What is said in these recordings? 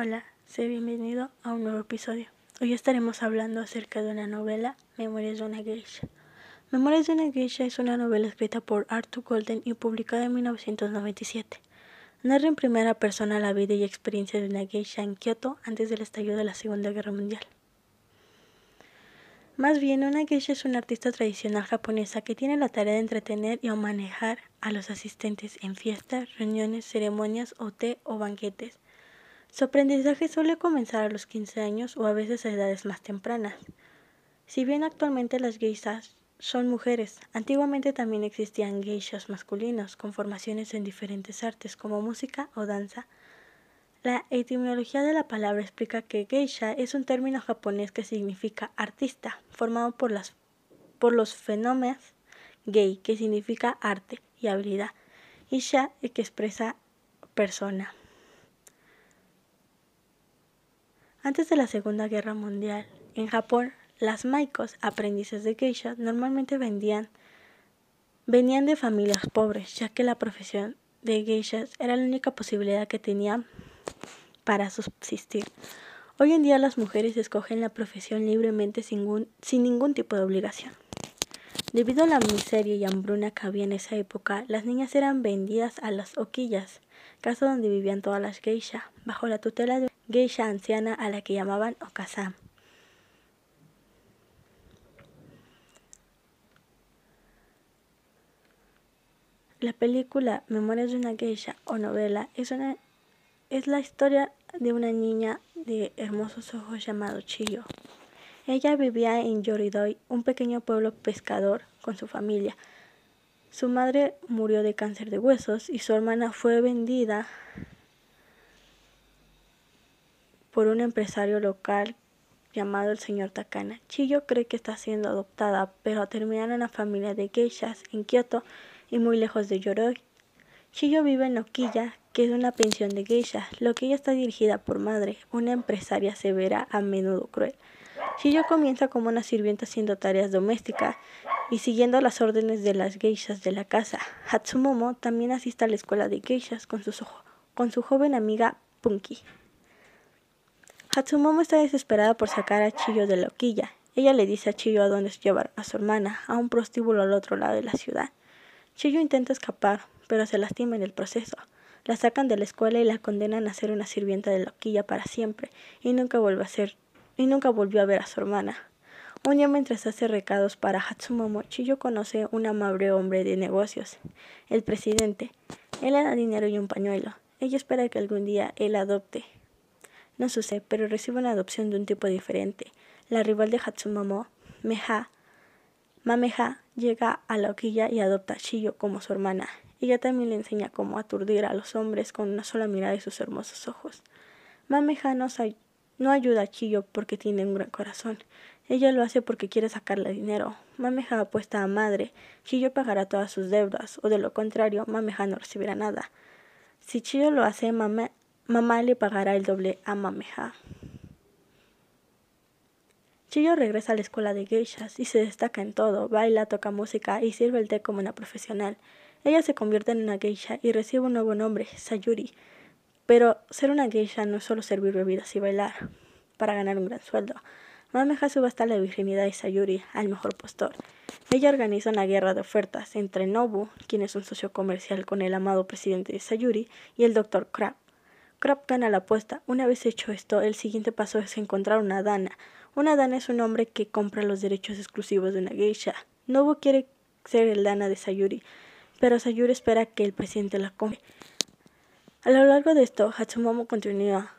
Hola, sé bienvenido a un nuevo episodio. Hoy estaremos hablando acerca de una novela, Memorias de una geisha. Memorias de una geisha es una novela escrita por Arthur Golden y publicada en 1997. Narra en primera persona la vida y experiencia de una geisha en Kioto antes del estallido de la Segunda Guerra Mundial. Más bien, una geisha es una artista tradicional japonesa que tiene la tarea de entretener y manejar a los asistentes en fiestas, reuniones, ceremonias o té o banquetes su aprendizaje suele comenzar a los 15 años o a veces a edades más tempranas. Si bien actualmente las geishas son mujeres, antiguamente también existían geishas masculinos con formaciones en diferentes artes como música o danza. La etimología de la palabra explica que geisha es un término japonés que significa artista, formado por, los fenómenos gei, que significa arte y habilidad, y sha, que expresa persona. Antes de la Segunda Guerra Mundial, en Japón, las maikos, aprendices de geisha, normalmente venían de familias pobres, ya que la profesión de geishas era la única posibilidad que tenían para subsistir. Hoy en día las mujeres escogen la profesión libremente sin, sin ningún tipo de obligación. Debido a la miseria y hambruna que había en esa época, las niñas eran vendidas a las oquillas, casa donde vivían todas las geisha, bajo la tutela de geisha anciana a la que llamaban Okazam. La película Memorias de una geisha o novela es, una, es la historia de una niña de hermosos ojos llamado Chiyo. Ella vivía en Yoridoi, un pequeño pueblo pescador, con su familia. Su madre murió de cáncer de huesos y su hermana fue vendida por un empresario local llamado el señor Takana. Chiyo cree que está siendo adoptada, pero terminan en la familia de geishas en Kioto y muy lejos de Yoroi. Chiyo vive en Okiya, que es una pensión de geishas. Lokiya está dirigida por madre, una empresaria severa, a menudo cruel. Chiyo comienza como una sirvienta haciendo tareas domésticas y siguiendo las órdenes de las geishas de la casa. Hatsumomo también asiste a la escuela de geishas con con su joven amiga Punky. Hatsumomo está desesperada por sacar a Chiyo de la hoquilla. Ella le dice a Chiyo a dónde llevar a su hermana, a un prostíbulo al otro lado de la ciudad. Chiyo intenta escapar, pero se lastima en el proceso. La sacan de la escuela y la condenan a ser una sirvienta de la hoquilla para siempre, y nunca vuelve a ser, y nunca volvió a ver a su hermana. Un día mientras hace recados para Hatsumomo, Chiyo conoce un amable hombre de negocios, el presidente. Él le da dinero y un pañuelo. Ella espera que algún día él adopte no sucede, pero recibe una adopción de un tipo diferente. La rival de Hatsumomo, Meha, Mameha, llega a la hoquilla y adopta a Chiyo como su hermana. Ella también le enseña cómo aturdir a los hombres con una sola mirada y sus hermosos ojos. Mameha no, no ayuda a Chiyo porque tiene un gran corazón. Ella lo hace porque quiere sacarle dinero. Mameha apuesta a madre. Chiyo pagará todas sus deudas, o de lo contrario, Mameha no recibirá nada. Si Chiyo lo hace, Mame Mamá le pagará el doble a Mameja. Chiyo regresa a la escuela de geishas y se destaca en todo, baila, toca música y sirve el té como una profesional. Ella se convierte en una geisha y recibe un nuevo nombre, Sayuri. Pero ser una geisha no es solo servir bebidas y bailar para ganar un gran sueldo. Mameja subasta la virginidad de Sayuri al mejor postor. Ella organiza una guerra de ofertas entre Nobu, quien es un socio comercial con el amado presidente de Sayuri, y el Dr. Crab, Crab gana la apuesta. Una vez hecho esto, el siguiente paso es encontrar una dana. Una dana es un hombre que compra los derechos exclusivos de una geisha. Nobu quiere ser el dana de Sayuri, pero Sayuri espera que el presidente la compre. A lo largo de esto, Hatsumomo continúa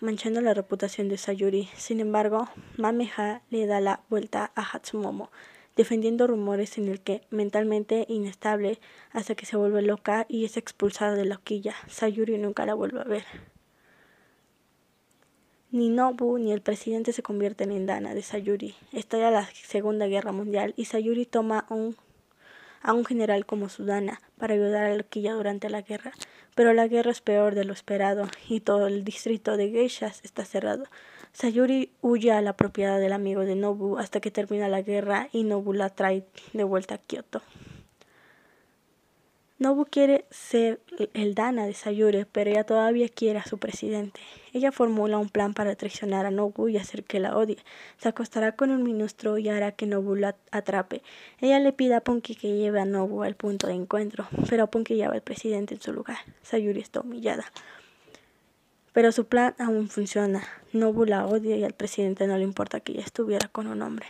manchando la reputación de Sayuri. Sin embargo, Mameha le da la vuelta a Hatsumomo defendiendo rumores en el que, mentalmente inestable, hasta que se vuelve loca y es expulsada de la hoquilla. Sayuri nunca la vuelve a ver. Ni Nobu ni el presidente se convierten en Dana de Sayuri. Estalla la Segunda Guerra Mundial y Sayuri toma un, a un general como su Dana para ayudar a la hoquilla durante la guerra. Pero la guerra es peor de lo esperado y todo el distrito de geishas está cerrado. Sayuri huye a la propiedad del amigo de Nobu hasta que termina la guerra y Nobu la trae de vuelta a Kioto. Nobu quiere ser el Dana de Sayuri, pero ella todavía quiere a su presidente. Ella formula un plan para traicionar a Nobu y hacer que la odie. Se acostará con un ministro y hará que Nobu la atrape. Ella le pide a Punky que lleve a Nobu al punto de encuentro, pero Punky lleva al presidente en su lugar. Sayuri está humillada. Pero su plan aún funciona. Nobu la odia y al presidente no le importa que ella estuviera con un hombre.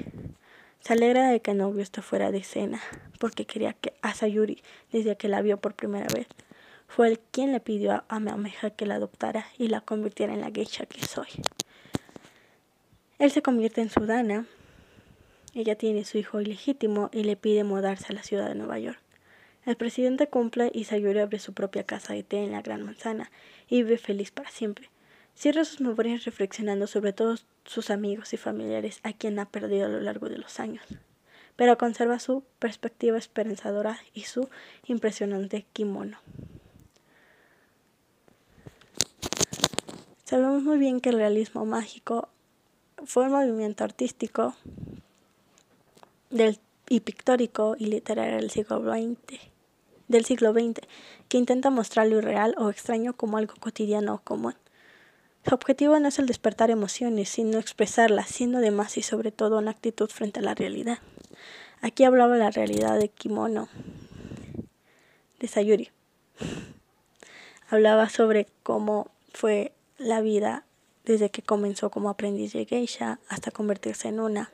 Se alegra de que novio esté fuera de escena, porque quería que a Sayuri, desde que la vio por primera vez, fue el quien le pidió a Mameja que la adoptara y la convirtiera en la geisha que soy. Él se convierte en su dana. Ella tiene su hijo ilegítimo y le pide mudarse a la ciudad de Nueva York. El presidente cumple y Sayuri abre su propia casa de té en la Gran Manzana y vive feliz para siempre. Cierra sus memorias reflexionando sobre todos sus amigos y familiares a quien ha perdido a lo largo de los años, pero conserva su perspectiva esperanzadora y su impresionante kimono. Sabemos muy bien que el realismo mágico fue un movimiento artístico y pictórico y literario del siglo XX, del siglo XX, que intenta mostrar lo irreal o extraño como algo cotidiano o común. Su objetivo no es el despertar emociones, sino expresarlas, siendo además y sobre todo una actitud frente a la realidad. Aquí hablaba la realidad de Kimono, de Sayuri. Hablaba sobre cómo fue la vida desde que comenzó como aprendiz de geisha hasta convertirse en una.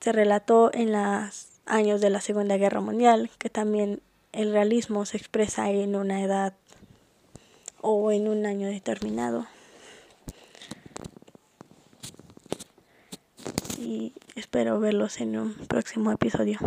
Se relató en los años de la Segunda Guerra Mundial que también el realismo se expresa en una edad o en un año determinado. Y espero verlos en un próximo episodio.